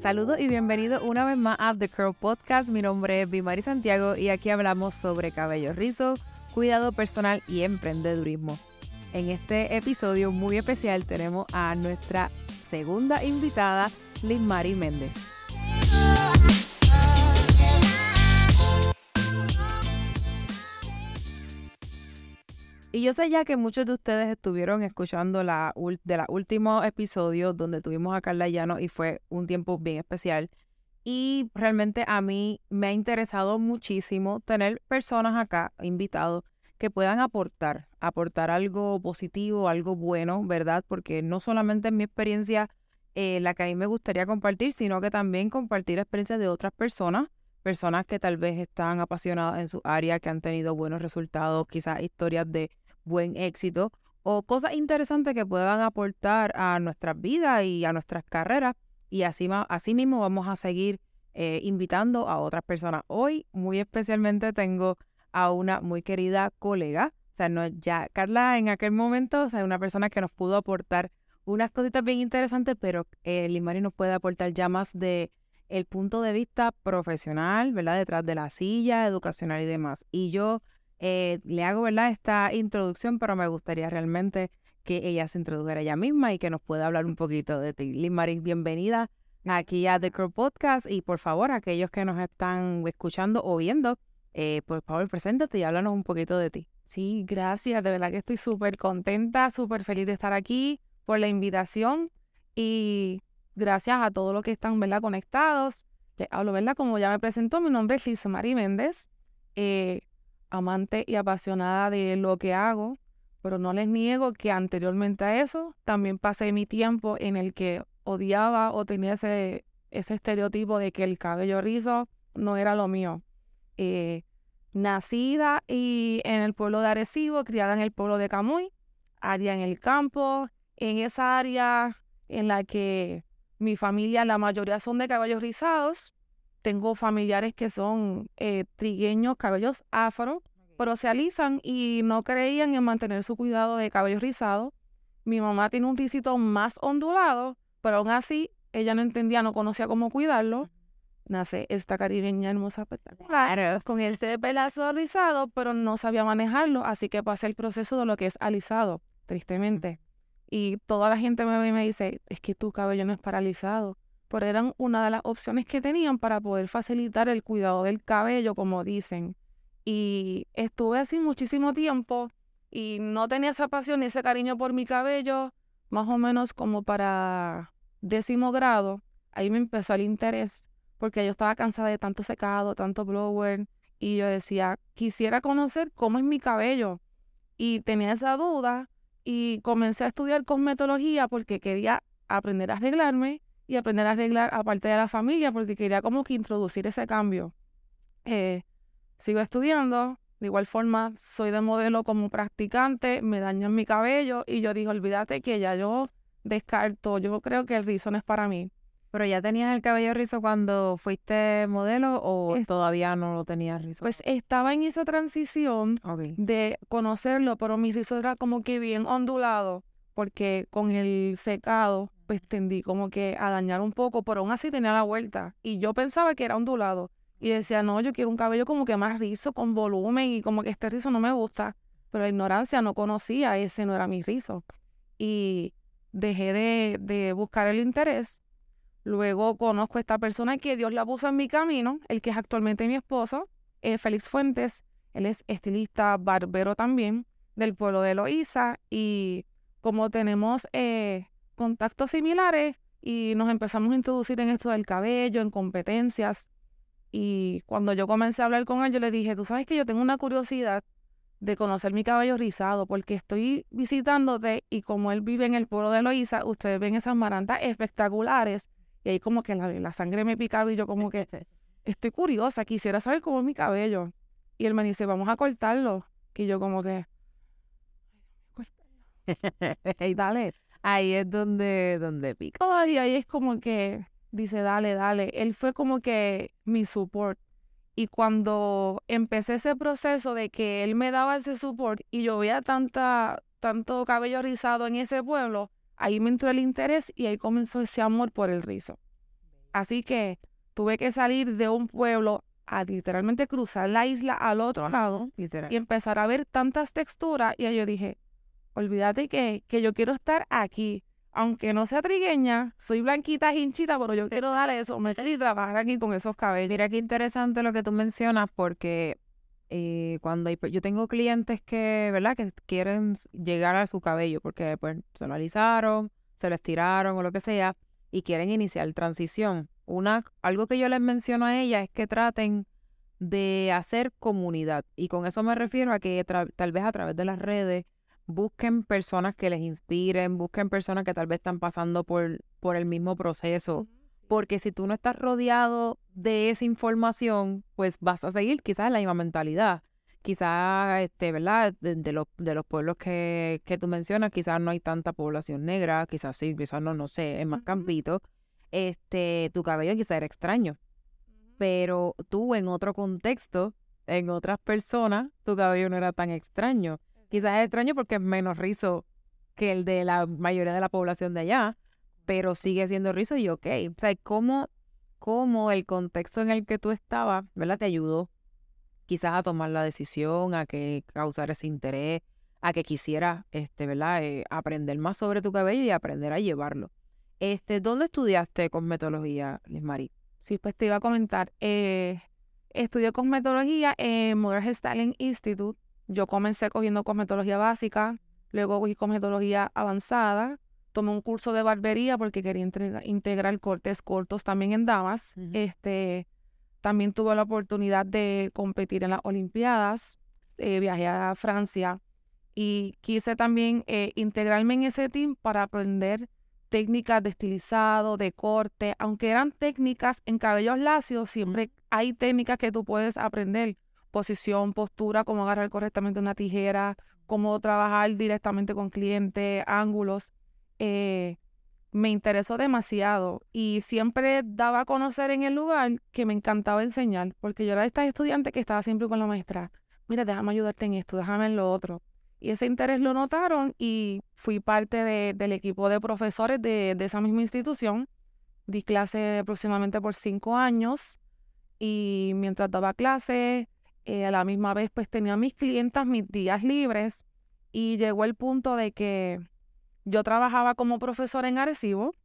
Saludos y bienvenido una vez más a The Curl Podcast. Mi nombre es Bimari Santiago y aquí hablamos sobre cabello rizo, cuidado personal y emprendedurismo. En este episodio muy especial tenemos a nuestra segunda invitada, Liz Mari Méndez. Y yo sé ya que muchos de ustedes estuvieron escuchando la de los últimos episodios donde tuvimos a Carla Llano y fue un tiempo bien especial. Y realmente a mí me ha interesado muchísimo tener personas acá, invitados, que puedan aportar, aportar algo positivo, algo bueno, ¿verdad? Porque no solamente es mi experiencia eh, la que a mí me gustaría compartir, sino que también compartir experiencias de otras personas, personas que tal vez están apasionadas en su área, que han tenido buenos resultados, quizás historias de buen éxito o cosas interesantes que puedan aportar a nuestras vidas y a nuestras carreras. Y así, así mismo vamos a seguir eh, invitando a otras personas. Hoy, muy especialmente, tengo a una muy querida colega. O sea, no, ya Carla en aquel momento, o sea, una persona que nos pudo aportar unas cositas bien interesantes, pero eh, Limari nos puede aportar ya más de el punto de vista profesional, ¿verdad? Detrás de la silla, educacional y demás. Y yo eh, le hago ¿verdad? esta introducción, pero me gustaría realmente que ella se introdujera ella misma y que nos pueda hablar un poquito de ti. Liz Maris, bienvenida aquí a The Crow Podcast y por favor, aquellos que nos están escuchando o viendo, eh, por favor, preséntate y háblanos un poquito de ti. Sí, gracias, de verdad que estoy súper contenta, súper feliz de estar aquí por la invitación y gracias a todos los que están ¿verdad? conectados. Les hablo, ¿verdad? Como ya me presentó, mi nombre es Mari Méndez. Eh, amante y apasionada de lo que hago, pero no les niego que anteriormente a eso también pasé mi tiempo en el que odiaba o tenía ese, ese estereotipo de que el cabello rizo no era lo mío. Eh, nacida y en el pueblo de Arecibo, criada en el pueblo de Camuy, área en el campo, en esa área en la que mi familia, la mayoría son de cabellos rizados, tengo familiares que son eh, trigueños, cabellos afro, pero se alisan y no creían en mantener su cuidado de cabello rizado. Mi mamá tiene un risito más ondulado, pero aún así ella no entendía, no conocía cómo cuidarlo. Nace esta caribeña hermosa espectacular con este pelazo rizado, pero no sabía manejarlo, así que pasé el proceso de lo que es alisado, tristemente. Y toda la gente me ve y me dice, es que tu cabello no es paralizado pero eran una de las opciones que tenían para poder facilitar el cuidado del cabello, como dicen. Y estuve así muchísimo tiempo y no tenía esa pasión ni ese cariño por mi cabello, más o menos como para décimo grado. Ahí me empezó el interés porque yo estaba cansada de tanto secado, tanto blower, y yo decía, quisiera conocer cómo es mi cabello. Y tenía esa duda y comencé a estudiar cosmetología porque quería aprender a arreglarme y aprender a arreglar aparte de la familia porque quería como que introducir ese cambio. Eh, sigo estudiando, de igual forma soy de modelo como practicante, me dañan mi cabello y yo digo, olvídate que ya yo descarto, yo creo que el rizo no es para mí. ¿Pero ya tenías el cabello rizo cuando fuiste modelo o todavía no lo tenías rizo? Pues estaba en esa transición de conocerlo, pero mi rizo era como que bien ondulado, porque con el secado pues tendí como que a dañar un poco, pero aún así tenía la vuelta. Y yo pensaba que era ondulado. Y decía, no, yo quiero un cabello como que más rizo, con volumen, y como que este rizo no me gusta. Pero la ignorancia no conocía, ese no era mi rizo. Y dejé de, de buscar el interés. Luego conozco a esta persona que Dios la puso en mi camino, el que es actualmente mi esposo, es Félix Fuentes. Él es estilista, barbero también, del pueblo de Loíza. Y como tenemos eh, contactos similares y nos empezamos a introducir en esto del cabello, en competencias. Y cuando yo comencé a hablar con él, yo le dije, tú sabes que yo tengo una curiosidad de conocer mi cabello rizado, porque estoy visitándote y como él vive en el pueblo de Loíza, ustedes ven esas marantas espectaculares y ahí como que la, la sangre me picaba y yo como que estoy curiosa, quisiera saber cómo es mi cabello. Y él me dice, vamos a cortarlo. Y yo como que, hey, dale. Ahí es donde, donde pica. y ahí es como que dice, dale, dale. Él fue como que mi support. Y cuando empecé ese proceso de que él me daba ese support y yo veía tanta, tanto cabello rizado en ese pueblo, ahí me entró el interés y ahí comenzó ese amor por el rizo. Así que tuve que salir de un pueblo a literalmente cruzar la isla al otro lado y empezar a ver tantas texturas. Y yo dije, olvídate que, que yo quiero estar aquí. Aunque no sea trigueña, soy blanquita, hinchita, pero yo quiero dar eso, meter y trabajar aquí con esos cabellos. Mira qué interesante lo que tú mencionas, porque eh, cuando yo tengo clientes que, ¿verdad? Que quieren llegar a su cabello porque pues se lo alisaron, se lo estiraron o lo que sea y quieren iniciar transición. Una, algo que yo les menciono a ellas es que traten de hacer comunidad y con eso me refiero a que tal vez a través de las redes busquen personas que les inspiren, busquen personas que tal vez están pasando por, por el mismo proceso porque si tú no estás rodeado de esa información, pues vas a seguir quizás la misma mentalidad. Quizás, este, ¿verdad? De, los, de los pueblos que, que tú mencionas, quizás no hay tanta población negra, quizás sí, quizás no, no sé, es más campito. Este, tu cabello quizás era extraño. Pero tú en otro contexto, en otras personas, tu cabello no era tan extraño. Quizás es extraño porque es menos rizo que el de la mayoría de la población de allá, pero sigue siendo rizo y ok. O sea, ¿cómo, cómo el contexto en el que tú estabas, ¿verdad? Te ayudó quizás a tomar la decisión, a que causar ese interés, a que quisieras, este, ¿verdad? Eh, aprender más sobre tu cabello y aprender a llevarlo. Este, ¿Dónde estudiaste cosmetología, Liz Marie? Sí, pues te iba a comentar. Eh, estudié cosmetología en Modern Styling Institute. Yo comencé cogiendo cosmetología básica, luego cogí cosmetología avanzada, tomé un curso de barbería porque quería integrar cortes cortos también en damas. Este, también tuve la oportunidad de competir en las Olimpiadas. Eh, viajé a Francia y quise también eh, integrarme en ese team para aprender técnicas de estilizado, de corte, aunque eran técnicas en cabellos lacios, siempre hay técnicas que tú puedes aprender, posición, postura, cómo agarrar correctamente una tijera, cómo trabajar directamente con clientes, ángulos. Eh, me interesó demasiado y siempre daba a conocer en el lugar que me encantaba enseñar, porque yo era esta estudiante que estaba siempre con la maestra, mira, déjame ayudarte en esto, déjame en lo otro. Y ese interés lo notaron y fui parte del equipo de profesores de, esa misma institución. Di clase aproximadamente por cinco años y mientras daba clase, eh, a la misma vez pues tenía mis clientas mis días libres y llegó el punto de que yo trabajaba como profesor en Arecibo.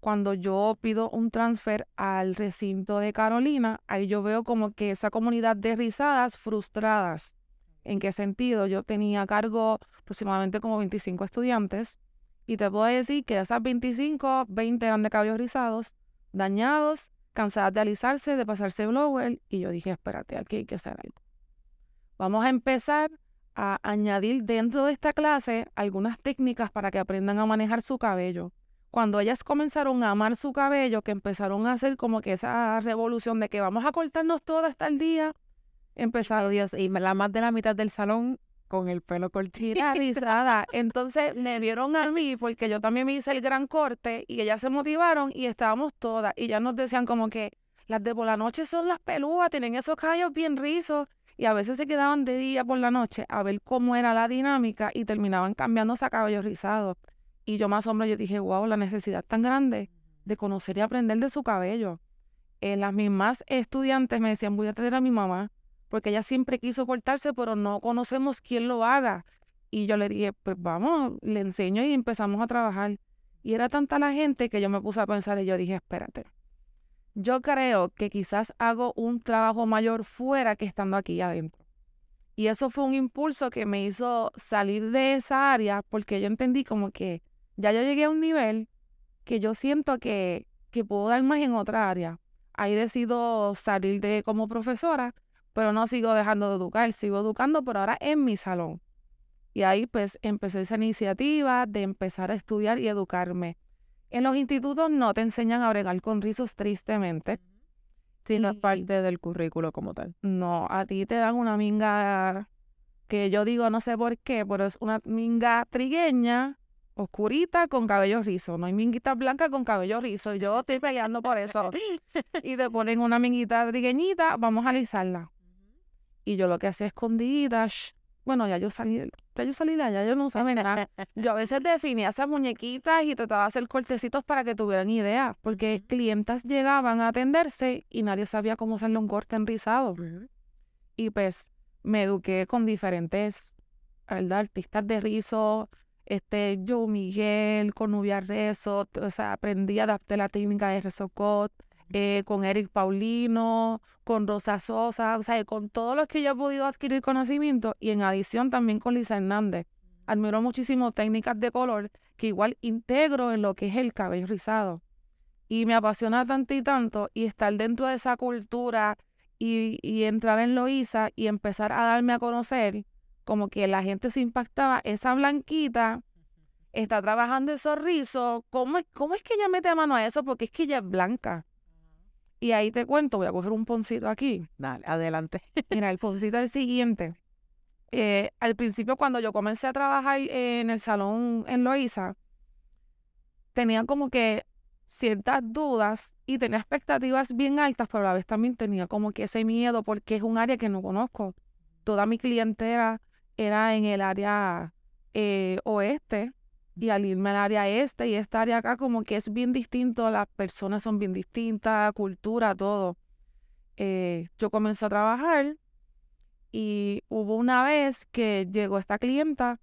Cuando yo pido un transfer al recinto de Carolina, ahí yo veo como que esa comunidad de rizadas frustradas. ¿En qué sentido? Yo tenía a cargo aproximadamente como 25 estudiantes y te puedo decir que esas 25, 20 eran de cabellos rizados, dañados, cansadas de alisarse, de pasarse blower y yo dije, espérate, aquí hay que hacer algo. Vamos a empezar a añadir dentro de esta clase algunas técnicas para que aprendan a manejar su cabello. Cuando ellas comenzaron a amar su cabello, que empezaron a hacer como que esa revolución de que vamos a cortarnos todo hasta el día, empezaron... Dios, y la más de la mitad del salón con el pelo cortito. rizada. Entonces me vieron a mí porque yo también me hice el gran corte y ellas se motivaron y estábamos todas. Y ya nos decían como que las de por la noche son las pelúas, tienen esos cabellos bien rizos y a veces se quedaban de día por la noche a ver cómo era la dinámica y terminaban cambiándose a cabello rizado. Y yo más hombre, yo dije, wow, la necesidad tan grande de conocer y aprender de su cabello. En las mismas estudiantes me decían, voy a traer a mi mamá, porque ella siempre quiso cortarse, pero no conocemos quién lo haga. Y yo le dije, pues vamos, le enseño y empezamos a trabajar. Y era tanta la gente que yo me puse a pensar y yo dije, espérate, yo creo que quizás hago un trabajo mayor fuera que estando aquí adentro. Y eso fue un impulso que me hizo salir de esa área porque yo entendí como que ya yo llegué a un nivel que yo siento que, que puedo dar más en otra área. Ahí decido salir de como profesora, pero no sigo dejando de educar, sigo educando, pero ahora en mi salón. Y ahí pues empecé esa iniciativa de empezar a estudiar y educarme. En los institutos no te enseñan a bregar con rizos, tristemente. Si no es parte del currículo como tal. No, a ti te dan una minga que yo digo, no sé por qué, pero es una minga trigueña, oscurita, con cabello rizo. No hay minguita blanca con cabello rizo. Yo estoy peleando por eso. y te ponen una minguita trigueñita, vamos a alisarla. Y yo lo que hacía escondida, bueno, ya yo salí, ya yo salí de allá, yo no sabía nada. Yo a veces definía esas muñequitas y trataba de hacer cortecitos para que tuvieran idea, porque clientas llegaban a atenderse y nadie sabía cómo hacerle un corte enrizado. Y pues me eduqué con diferentes ¿verdad? artistas de rizo, este, Joe Miguel, con Nubia Rezo, o sea, aprendí a adaptar la técnica de Rezocot, eh, con Eric Paulino, con Rosa Sosa, o sea, con todos los que yo he podido adquirir conocimiento y en adición también con Lisa Hernández. Admiro muchísimo técnicas de color que igual integro en lo que es el cabello rizado. Y me apasiona tanto y tanto y estar dentro de esa cultura y, y entrar en Loisa y empezar a darme a conocer, como que la gente se impactaba, esa blanquita está trabajando esos rizos, ¿cómo, ¿cómo es que ella mete mano a eso? Porque es que ella es blanca. Y ahí te cuento, voy a coger un poncito aquí. Dale, adelante. Mira, el poncito es el siguiente. Eh, al principio, cuando yo comencé a trabajar en el salón en Loíza, tenía como que ciertas dudas y tenía expectativas bien altas, pero a la vez también tenía como que ese miedo porque es un área que no conozco. Toda mi clientela era en el área eh, oeste y al irme al área este y esta área acá como que es bien distinto, las personas son bien distintas, cultura, todo. Eh, yo comencé a trabajar y hubo una vez que llegó esta clienta,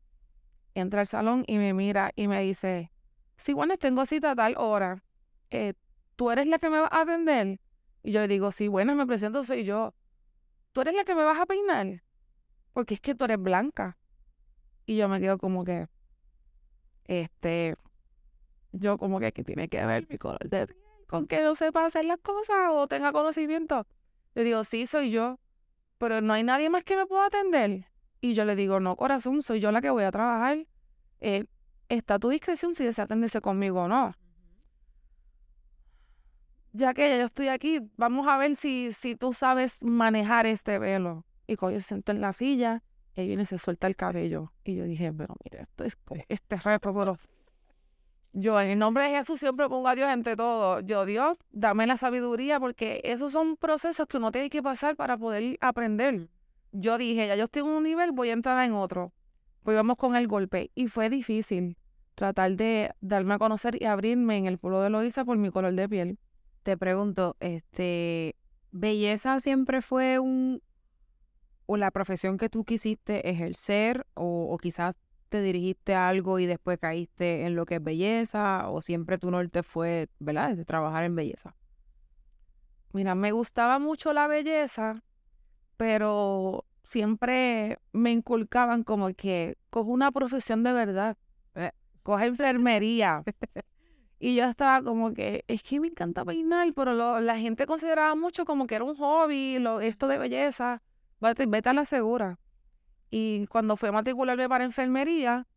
entra al salón y me mira y me dice, sí, bueno, tengo cita a tal hora, eh, ¿tú eres la que me va a atender? Y yo le digo, sí, bueno, me presento, soy yo. ¿Tú eres la que me vas a peinar? Porque es que tú eres blanca. Y yo me quedo como que, este, yo como que, ¿qué tiene que ver mi color de piel con que no sepa hacer las cosas o tenga conocimiento? Le digo, sí, soy yo, pero no hay nadie más que me pueda atender. Y yo le digo, no, corazón, soy yo la que voy a trabajar. Eh, está a tu discreción si desea atenderse conmigo o no. Ya que yo estoy aquí, vamos a ver si, si tú sabes manejar este velo. Y cuando se siento en la silla, y viene y se suelta el cabello. Y yo dije, pero mire, esto es este reto, pero yo en el nombre de Jesús siempre pongo a Dios entre todo. Yo, Dios, dame la sabiduría porque esos son procesos que uno tiene que pasar para poder aprender. Yo dije, ya yo estoy en un nivel, voy a entrar en otro. Pues vamos con el golpe. Y fue difícil tratar de darme a conocer y abrirme en el pueblo de Loisa por mi color de piel. Te pregunto, este, ¿belleza siempre fue un, o la profesión que tú quisiste ejercer o, quizás te dirigiste a algo y después caíste en lo que es belleza o siempre tu norte fue, ¿verdad?, de trabajar en belleza. Mira, me gustaba mucho la belleza, pero siempre me inculcaban como que coge una profesión de verdad, eh, coge enfermería. y yo estaba como que, es que me encanta peinar, pero la gente consideraba mucho como que era un hobby, lo, esto de belleza vete, a la segura. Y cuando fui a matricularme para enfermería,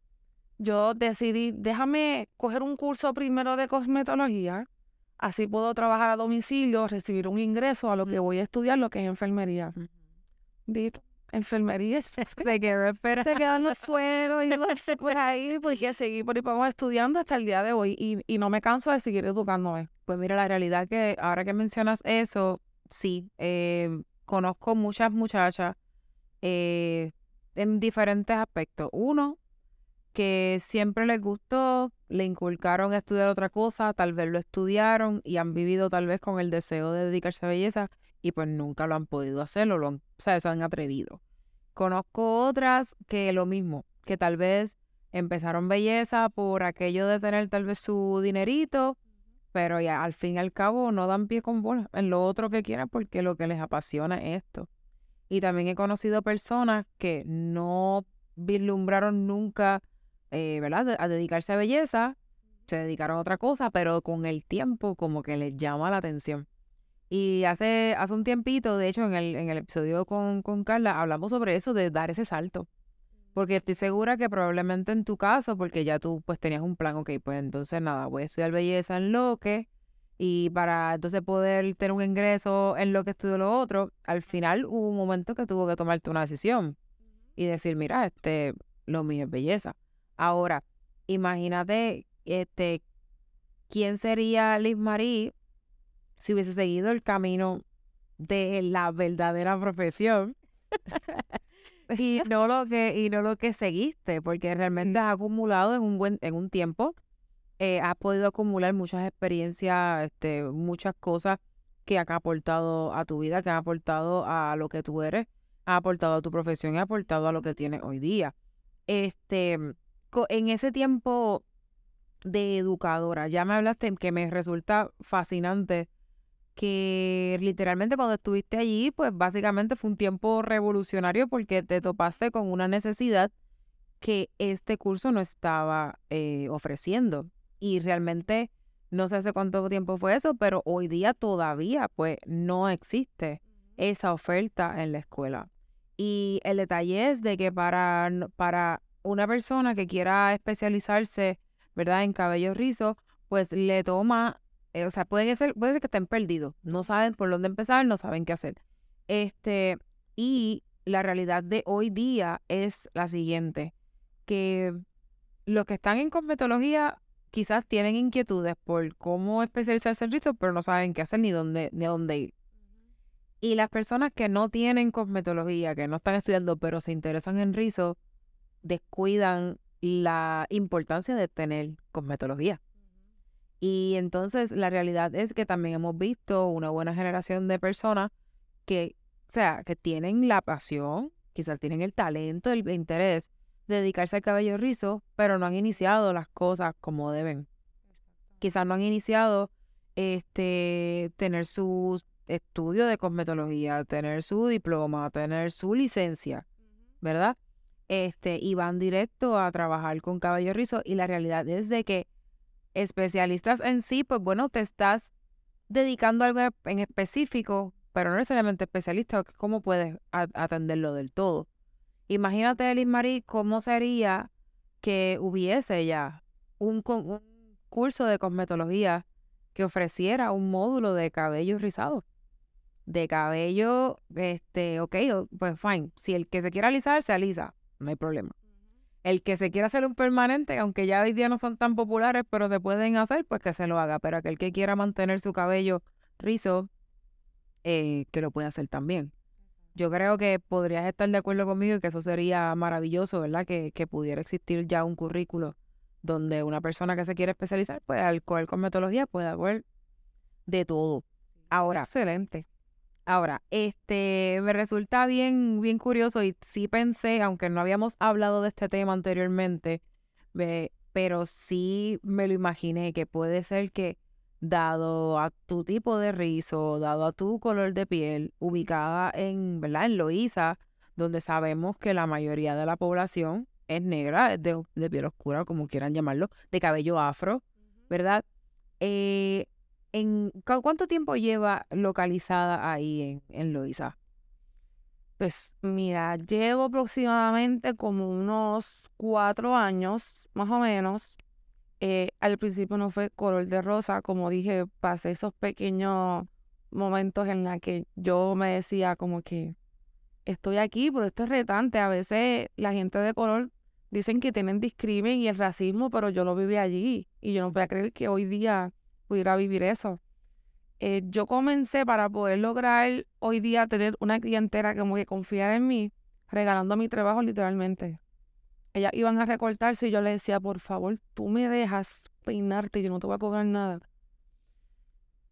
yo decidí, déjame coger un curso primero de cosmetología, así puedo trabajar a domicilio, recibir un ingreso a lo que voy a estudiar, lo que es enfermería. Dito, enfermería se, quedó, se quedó en los suelos y por ahí, porque seguí por ahí vamos estudiando hasta el día de hoy y, y no me canso de seguir educándome. Pues mira, la realidad que ahora que mencionas eso, sí, eh, conozco muchas muchachas eh, en diferentes aspectos. Uno, que siempre les gustó, le inculcaron estudiar otra cosa, tal vez lo estudiaron y han vivido tal vez con el deseo de dedicarse a belleza y pues nunca lo han podido hacer o, lo o sea, se han atrevido. Conozco otras que lo mismo, que tal vez empezaron belleza por aquello de tener tal vez su dinerito pero ya al fin y al cabo no dan pie con bola en lo otro que quieran porque lo que les apasiona es esto. Y también he conocido personas que no vislumbraron nunca, eh, ¿verdad?, a dedicarse a belleza, se dedicaron a otra cosa, pero con el tiempo como que les llama la atención. Y hace, hace un tiempito, de hecho, en el, en el episodio con, con Carla, hablamos sobre eso, de dar ese salto. Porque estoy segura que probablemente en tu caso, porque ya tú pues tenías un plan, ok, pues entonces nada, voy a estudiar belleza en lo que, y para entonces poder tener un ingreso en lo que estudio lo otro, al final hubo un momento que tuvo que tomarte una decisión y decir, mira, este, lo mío es belleza. Ahora, imagínate, este, ¿quién sería Liz Marie si hubiese seguido el camino de la verdadera profesión? y no lo que y no lo que seguiste, porque realmente has acumulado en un buen en un tiempo eh, has podido acumular muchas experiencias, este, muchas cosas que han aportado a tu vida, que han aportado a lo que tú eres, ha aportado a tu profesión y ha aportado a lo que tienes hoy día. Este, en ese tiempo de educadora, ya me hablaste que me resulta fascinante que literalmente cuando estuviste allí, pues básicamente fue un tiempo revolucionario porque te topaste con una necesidad que este curso no estaba eh, ofreciendo. Y realmente no sé hace cuánto tiempo fue eso, pero hoy día todavía pues no existe esa oferta en la escuela. Y el detalle es de que para, para una persona que quiera especializarse, ¿verdad? En cabello rizo, pues le toma, o sea, puede ser, puede ser que estén perdidos, no saben por dónde empezar, no saben qué hacer. Este, y la realidad de hoy día es la siguiente, que los que están en cosmetología quizás tienen inquietudes por cómo especializarse en rizo, pero no saben qué hacer ni dónde, ni dónde ir. Y las personas que no tienen cosmetología, que no están estudiando, pero se interesan en rizo, descuidan la importancia de tener cosmetología. Y entonces la realidad es que también hemos visto una buena generación de personas que, o sea, que tienen la pasión, quizás tienen el talento, el interés dedicarse al cabello rizo, pero no han iniciado las cosas como deben. Quizás no han iniciado este tener su estudio de cosmetología, tener su diploma, tener su licencia, ¿verdad? Este, y van directo a trabajar con cabello rizo y la realidad es de que especialistas en sí, pues bueno, te estás dedicando a algo en específico, pero no necesariamente especialista, ¿cómo puedes atenderlo del todo? Imagínate, Elis Marie, cómo sería que hubiese ya un, un curso de cosmetología que ofreciera un módulo de cabello rizado. De cabello, este, ok, pues fine. Si el que se quiera alisar, se alisa, no hay problema. El que se quiera hacer un permanente, aunque ya hoy día no son tan populares, pero se pueden hacer, pues que se lo haga. Pero aquel que quiera mantener su cabello rizo, eh, que lo puede hacer también yo creo que podrías estar de acuerdo conmigo y que eso sería maravilloso, ¿verdad? Que, que pudiera existir ya un currículo donde una persona que se quiere especializar, pues al coger cosmetología pueda haber de todo. Ahora. Excelente. Ahora, este, me resulta bien, bien curioso y sí pensé, aunque no habíamos hablado de este tema anteriormente, pero sí me lo imaginé que puede ser que dado a tu tipo de rizo, dado a tu color de piel, ubicada en, ¿verdad? En Loíza, donde sabemos que la mayoría de la población es negra, es de, piel oscura, como quieran llamarlo, de cabello afro, ¿verdad? Eh, en, ¿Cuánto tiempo lleva localizada ahí en, en? Pues mira, llevo aproximadamente como unos cuatro años, más o menos, eh, al principio no fue color de rosa, como dije, pasé esos pequeños momentos en los que yo me decía como que estoy aquí, pero esto es retante. A veces la gente de color dicen que tienen discrimen y el racismo, pero yo lo viví allí y yo no voy a creer que hoy día pudiera vivir eso. Eh, yo comencé para poder lograr hoy día tener una clientela como que confiar en mí, regalando mi trabajo literalmente ellas iban a recortarse y yo le decía, por favor, tú me dejas peinarte, yo no te voy a cobrar nada.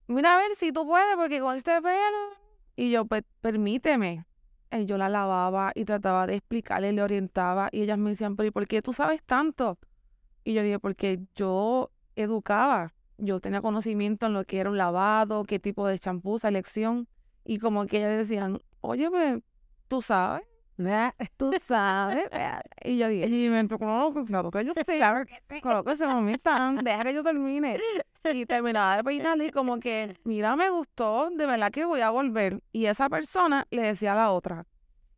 Mira a ver si tú puedes, porque con este pelo. Y yo, pues, permíteme. Y yo la lavaba y trataba de explicarle, le orientaba. Y ellas me decían, pero ¿y por qué tú sabes tanto? Y yo dije, porque yo educaba. Yo tenía conocimiento en lo que era un lavado, qué tipo de champú, selección. Y como que ellas decían, oye, pues, tú sabes. Tú sabes. y yo dije, y me entró como, claro que yo sé. Claro que sí. Claro que se me deja que yo termine. Y terminaba de peinar y como que, mira, me gustó, de verdad que voy a volver. Y esa persona le decía a la otra,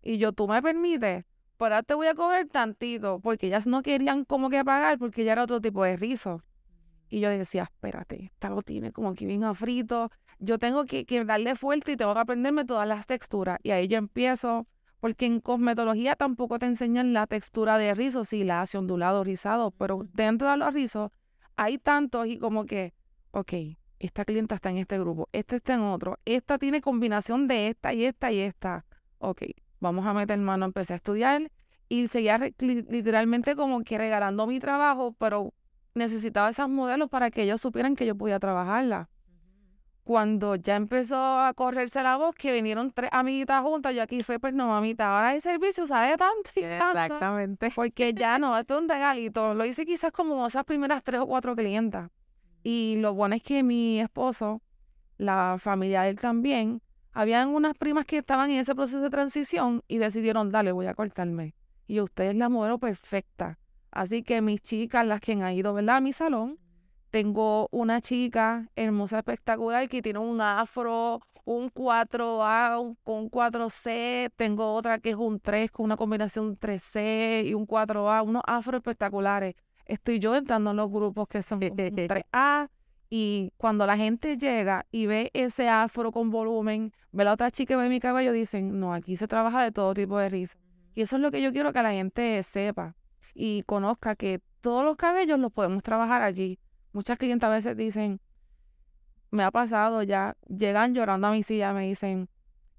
y yo, tú me permites, pero ahora te voy a coger tantito, porque ellas no querían como que pagar, porque ya era otro tipo de rizo. Y yo decía, espérate, esta lo tiene como que bien frito. Yo tengo que, que darle fuerte y tengo que aprenderme todas las texturas. Y ahí yo empiezo porque en cosmetología tampoco te enseñan la textura de rizo, sí, la hace ondulado, rizado, pero dentro de los rizos hay tantos y como que, ok, esta clienta está en este grupo, esta está en otro, esta tiene combinación de esta y esta y esta. Ok, vamos a meter mano, empecé a estudiar y seguía literalmente como que regalando mi trabajo, pero necesitaba esos modelos para que ellos supieran que yo podía trabajarla. Cuando ya empezó a correrse la voz, que vinieron tres amiguitas juntas, yo aquí fue, pues no, mamita, ahora hay servicio, sabe tanto y tanto. Exactamente. Porque ya no, esto es un regalito. Lo hice quizás como esas primeras tres o cuatro clientas. Y lo bueno es que mi esposo, la familia de él también, habían unas primas que estaban en ese proceso de transición y decidieron, dale, voy a cortarme. Y usted es la modelo perfecta. Así que mis chicas, las que han ido, ¿verdad? A mi salón, tengo una chica hermosa, espectacular, que tiene un afro, un 4A, un, un 4C. Tengo otra que es un 3 con una combinación 3C y un 4A, unos afro espectaculares. Estoy yo entrando en los grupos que son 3A. Y cuando la gente llega y ve ese afro con volumen, ve la otra chica y ve mi cabello, dicen, no, aquí se trabaja de todo tipo de risa. Y eso es lo que yo quiero que la gente sepa y conozca que todos los cabellos los podemos trabajar allí. Muchas clientes a veces dicen, me ha pasado ya, llegan llorando a mi silla, me dicen,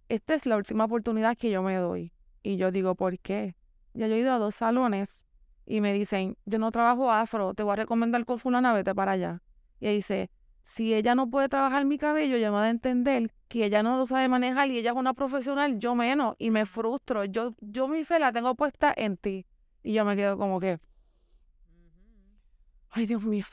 esta es la última oportunidad que yo me doy. Y yo digo, ¿por qué? Ya yo he ido a dos salones y me dicen, yo no trabajo afro, te voy a recomendar con fulana, vete para allá. Y dice, si ella no puede trabajar mi cabello, ya me va a entender que ella no lo sabe manejar y ella es una profesional, yo menos, y me frustro. Yo, yo mi fe la tengo puesta en ti. Y yo me quedo como que, ay Dios mío,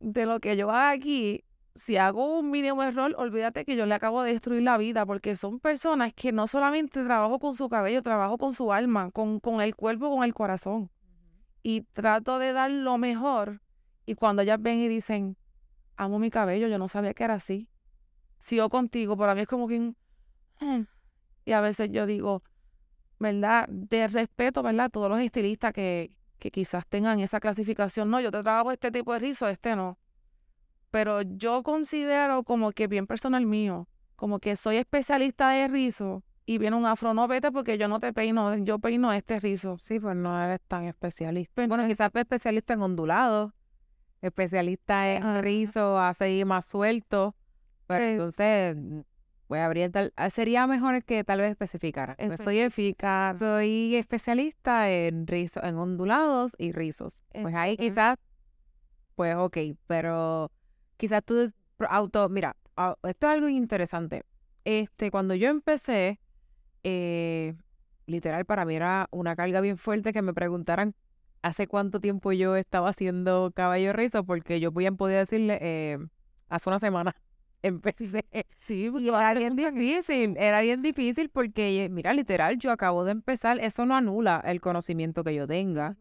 de lo que yo hago aquí, si hago un mínimo error, olvídate que yo le acabo de destruir la vida, porque son personas que no solamente trabajo con su cabello, trabajo con su alma, con, con el cuerpo, con el corazón. Y trato de dar lo mejor. Y cuando ellas ven y dicen, amo mi cabello, yo no sabía que era así. Sigo contigo, para mí es como que... Mm". Y a veces yo digo, ¿verdad? De respeto, ¿verdad? A todos los estilistas que, que quizás tengan esa clasificación. No, yo te trabajo este tipo de rizo, este no. Pero yo considero como que bien personal mío, como que soy especialista de rizo y viene un afro, no vete porque yo no te peino, yo peino este rizo. Sí, pues no eres tan especialista. bueno, quizás especialista en ondulados, especialista en rizo, así más suelto. Pero entonces Voy a abrir tal, ah, sería mejor que tal vez especificara. Pues soy eficaz, soy especialista en rizos, en ondulados y rizos. Pues ahí quizás, pues ok, pero quizás tú auto, mira, esto es algo interesante. Este, cuando yo empecé, eh, literal para mí era una carga bien fuerte que me preguntaran hace cuánto tiempo yo estaba haciendo caballo rizo, porque yo podía poder decirle eh, hace una semana empecé. Sí, y era bien difícil, era bien difícil porque, mira, literal, yo acabo de empezar, eso no anula el conocimiento que yo tenga.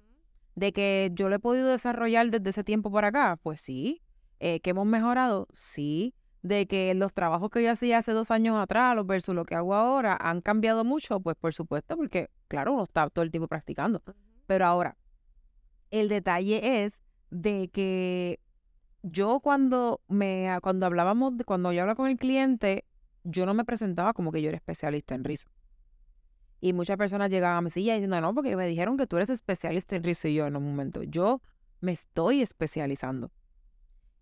De que yo lo he podido desarrollar desde ese tiempo para acá, pues sí. Eh, que hemos mejorado, sí. De que los trabajos que yo hacía hace dos años atrás los versus lo que hago ahora han cambiado mucho, pues por supuesto, porque claro, uno está todo el tiempo practicando. Pero ahora, el detalle es de que yo cuando me cuando hablábamos, cuando yo hablaba con el cliente, yo no me presentaba como que yo era especialista en rizo. Y muchas personas llegaban a mi silla diciendo, no, porque me dijeron que tú eres especialista en rizo. Y yo, en un momento, yo me estoy especializando.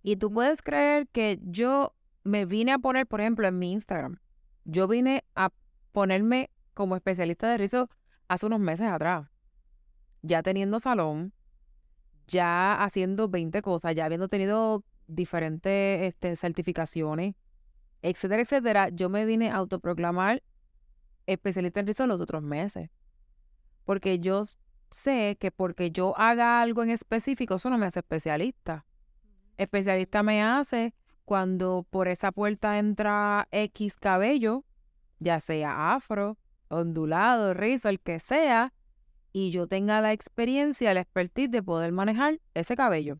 Y tú puedes creer que yo me vine a poner, por ejemplo, en mi Instagram, yo vine a ponerme como especialista de rizo hace unos meses atrás. Ya teniendo salón, ya haciendo 20 cosas, ya habiendo tenido diferentes este, certificaciones, etcétera, etcétera, yo me vine a autoproclamar especialista en rizo los otros meses. Porque yo sé que porque yo haga algo en específico, eso no me hace especialista. Especialista me hace cuando por esa puerta entra X cabello, ya sea afro, ondulado, rizo, el que sea, y yo tenga la experiencia, la expertise de poder manejar ese cabello,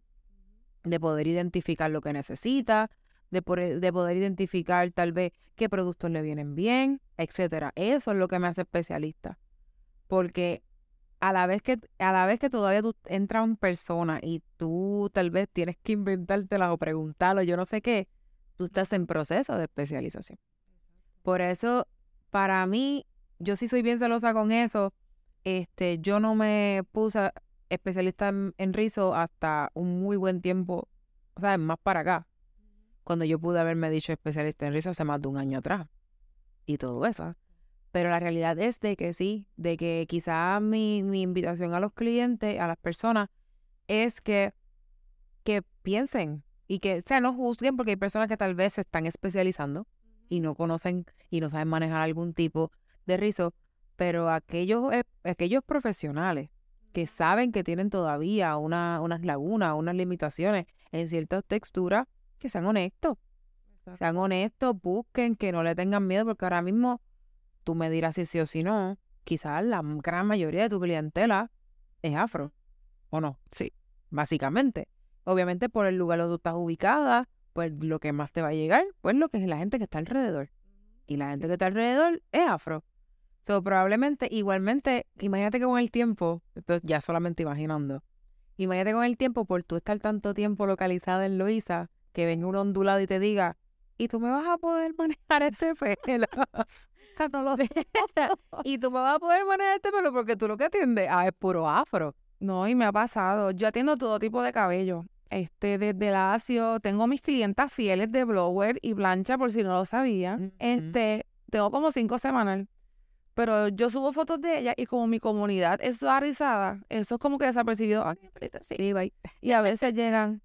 de poder identificar lo que necesita, de, de poder identificar tal vez qué productos le vienen bien, etcétera. Eso es lo que me hace especialista. Porque a la vez que, a la vez que todavía tú entra una persona y tú tal vez tienes que inventártela o preguntarlo, yo no sé qué, tú estás en proceso de especialización. Por eso, para mí, yo sí soy bien celosa con eso este, yo no me puse especialista en, rizo hasta un muy buen tiempo, o sea, más para acá. Cuando yo pude haberme dicho especialista en rizo hace más de un año atrás. Y todo eso. Pero la realidad es de que sí, de que quizá mi, mi invitación a los clientes, a las personas, es que, que piensen y que, o sea, no juzguen porque hay personas que tal vez se están especializando y no conocen y no saben manejar algún tipo de rizo, pero aquellos, eh, aquellos profesionales que saben que tienen todavía una, unas lagunas, unas limitaciones en ciertas texturas, que sean honestos. Sean honestos, busquen, que no le tengan miedo, porque ahora mismo tú me dirás si sí o si no, quizás la gran mayoría de tu clientela es afro, ¿o no? Sí. Básicamente. Obviamente por el lugar donde tú estás ubicada, pues lo que más te va a llegar, pues lo que es la gente que está alrededor. Y la gente que está alrededor es afro. So, probablemente, igualmente, imagínate que con el tiempo, esto ya solamente imaginando, imagínate con el tiempo, por tú estar tanto tiempo localizada en Loíza, que venga un ondulado y te diga, ¿y tú me vas a poder manejar este pelo? no lo y tú me vas a poder manejar este pelo porque tú lo que atiendes ah, es puro afro. No, y me ha pasado. Yo atiendo todo tipo de cabello. Este, desde lacio, tengo mis clientas fieles de blower y plancha, por si no lo sabía. Este, tengo como cinco semanas. Pero yo subo fotos de ella y como mi comunidad es rizada, eso es como que desapercibido. sí. sí, bye. Y a veces llegan,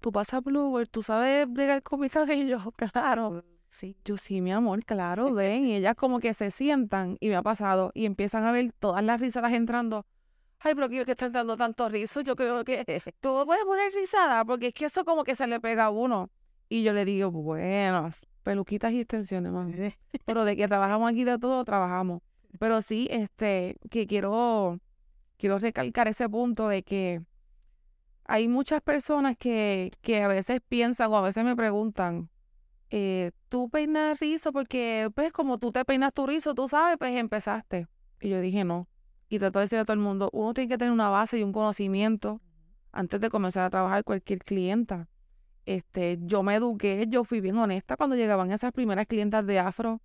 tú pasas blower, tú sabes bregar con mi cabello, claro. Sí. Yo sí, mi amor, claro, ven. Y ellas como que se sientan y me ha pasado y empiezan a ver todas las risadas entrando ay, pero que están dando tanto rizo, yo creo que tú puedes poner rizada, porque es que eso como que se le pega a uno. Y yo le digo, bueno, peluquitas y extensiones, más. Pero de que trabajamos aquí de todo, trabajamos. Pero sí, este, que quiero, quiero recalcar ese punto de que hay muchas personas que, que a veces piensan o a veces me preguntan, eh, ¿tú peinas rizo? Porque, pues, como tú te peinas tu rizo, tú sabes, pues empezaste. Y yo dije, no, y trato de decir a todo el mundo, uno tiene que tener una base y un conocimiento antes de comenzar a trabajar cualquier clienta. Este, yo me eduqué, yo fui bien honesta cuando llegaban esas primeras clientas de afro,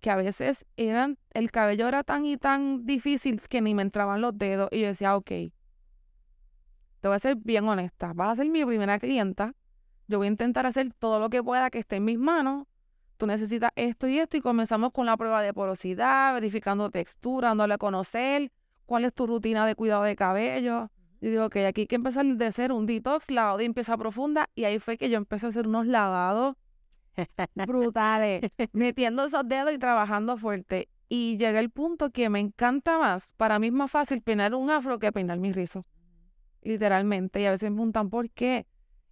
que a veces eran, el cabello era tan y tan difícil que ni me entraban los dedos y yo decía, ok, te voy a ser bien honesta, vas a ser mi primera clienta, yo voy a intentar hacer todo lo que pueda que esté en mis manos tú necesitas esto y esto y comenzamos con la prueba de porosidad, verificando textura, dándole a conocer cuál es tu rutina de cuidado de cabello. Y digo, que aquí hay que empezar de ser un detox, lavado de limpieza profunda y ahí fue que yo empecé a hacer unos lavados brutales, metiendo esos dedos y trabajando fuerte. Y llegué al punto que me encanta más, para mí es más fácil peinar un afro que peinar mis rizos. Literalmente. Y a veces me preguntan, ¿por qué?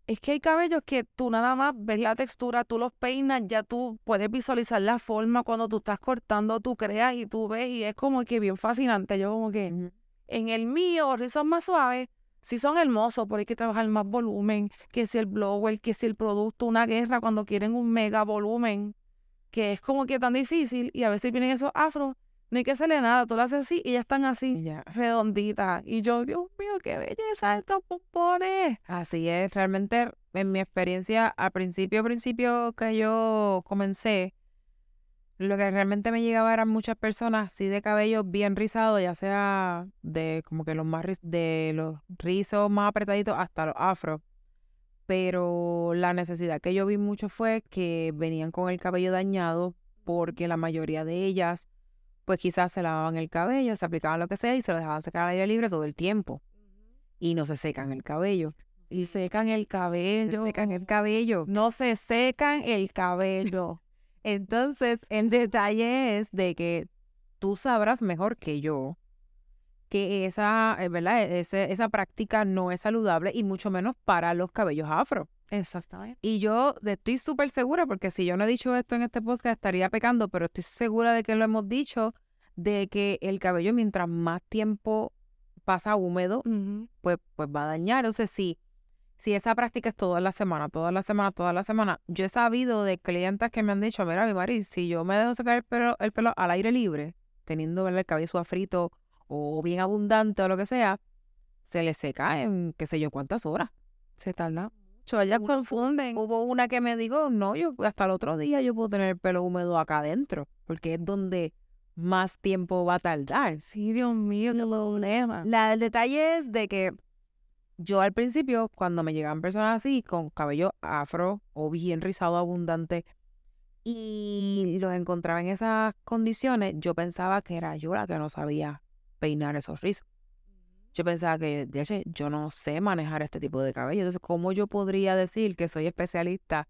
es que hay cabellos que tú nada más ves la textura, tú los peinas, ya tú puedes visualizar la forma cuando tú estás cortando, tú creas y tú ves y es como que bien fascinante. Yo como que en el mío, rizos más suaves, sí son hermosos, pero hay que trabajar más volumen, que si el blower, que si el producto, una guerra cuando quieren un mega volumen, que es como que tan difícil y a veces vienen esos afros no hay que hacerle nada, tú lo haces así y ya están así, redonditas. Y yo, Dios mío, qué belleza estos pompones. Así es, realmente en mi experiencia, al principio, principio que yo comencé, lo que realmente me llegaba eran muchas personas así de cabello bien rizado, ya sea de como que los más de los rizos más apretaditos hasta los afros. Pero la necesidad que yo vi mucho fue que venían con el cabello dañado porque la mayoría de ellas pues quizás se lavaban el cabello, se aplicaban lo que sea y se lo dejaban secar al aire libre todo el tiempo. Y no se secan el cabello. Y secan el cabello. Se secan el cabello. No se secan el cabello. Entonces, el detalle es de que tú sabrás mejor que yo que esa, eh, ¿verdad? E-, esa práctica no es saludable y mucho menos para los cabellos afro. Exactamente. Y yo estoy súper segura, porque si yo no he dicho esto en este podcast estaría pecando, pero estoy segura de que lo hemos dicho, de que el cabello mientras más tiempo pasa húmedo, pues, pues va a dañar. Entonces, sí, si esa práctica es toda la semana, toda la semana, toda la semana, yo he sabido de clientes que me han dicho, mira, mi Mari, si yo me dejo sacar el pelo, el pelo al aire libre, teniendo el cabello suafrito o bien abundante o lo que sea, se le seca en qué sé yo cuántas horas. Se tarda mucho, ellas confunden. Hubo una que me dijo, no, yo hasta el otro día yo puedo tener el pelo húmedo acá adentro, porque es donde más tiempo va a tardar. Sí, Dios mío, qué problema. La, el detalle es de que yo al principio, cuando me llegaban personas así, con cabello afro o bien rizado abundante, y los encontraba en esas condiciones, yo pensaba que era yo la que no sabía peinar esos rizos. Yo pensaba que, de hecho, yo no sé manejar este tipo de cabello. Entonces, ¿cómo yo podría decir que soy especialista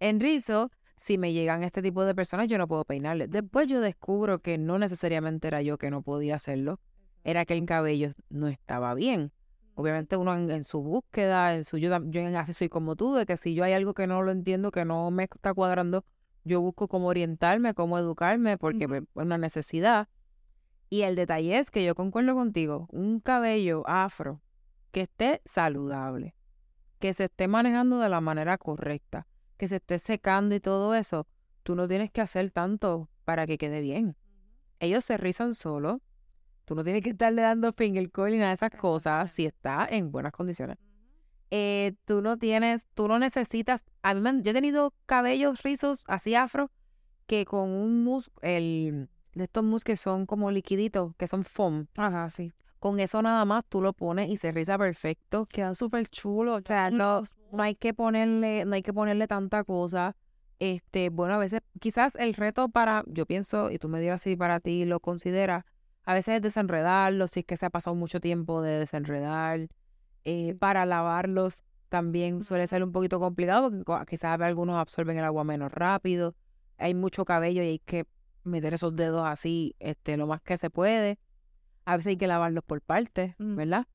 en rizos si me llegan este tipo de personas, yo no puedo peinarle. Después yo descubro que no necesariamente era yo que no podía hacerlo, era que el cabello no estaba bien. Obviamente uno en, su búsqueda, en su yo, yo así soy como tú, de que si yo hay algo que no lo entiendo, que no me está cuadrando, yo busco cómo orientarme, cómo educarme, porque es una necesidad. Y el detalle es que yo concuerdo contigo, un cabello afro que esté saludable, que se esté manejando de la manera correcta, que se esté secando y todo eso, tú no tienes que hacer tanto para que quede bien. Ellos se rizan solo. Tú no tienes que estarle dando finger coil nada de esas cosas si está en buenas condiciones. Eh, tú no tienes, tú no necesitas. A mí yo he tenido cabellos rizos así afro que con un mus, el de estos mus que son como liquiditos, que son foam. Ajá, sí. Con eso nada más tú lo pones y se riza perfecto. Queda súper chulo. O sea, no, no hay que ponerle, no hay que ponerle tanta cosa. Este, bueno, a veces, quizás el reto para, yo pienso, y tú me dirás si para ti lo consideras, a veces es desenredarlos, si es que se ha pasado mucho tiempo de desenredar. Eh, para lavarlos también suele ser un poquito complicado porque quizás algunos absorben el agua menos rápido. Hay mucho cabello y hay que meter esos dedos así este, lo más que se puede. A veces hay que lavarlos por partes, mm. ¿verdad?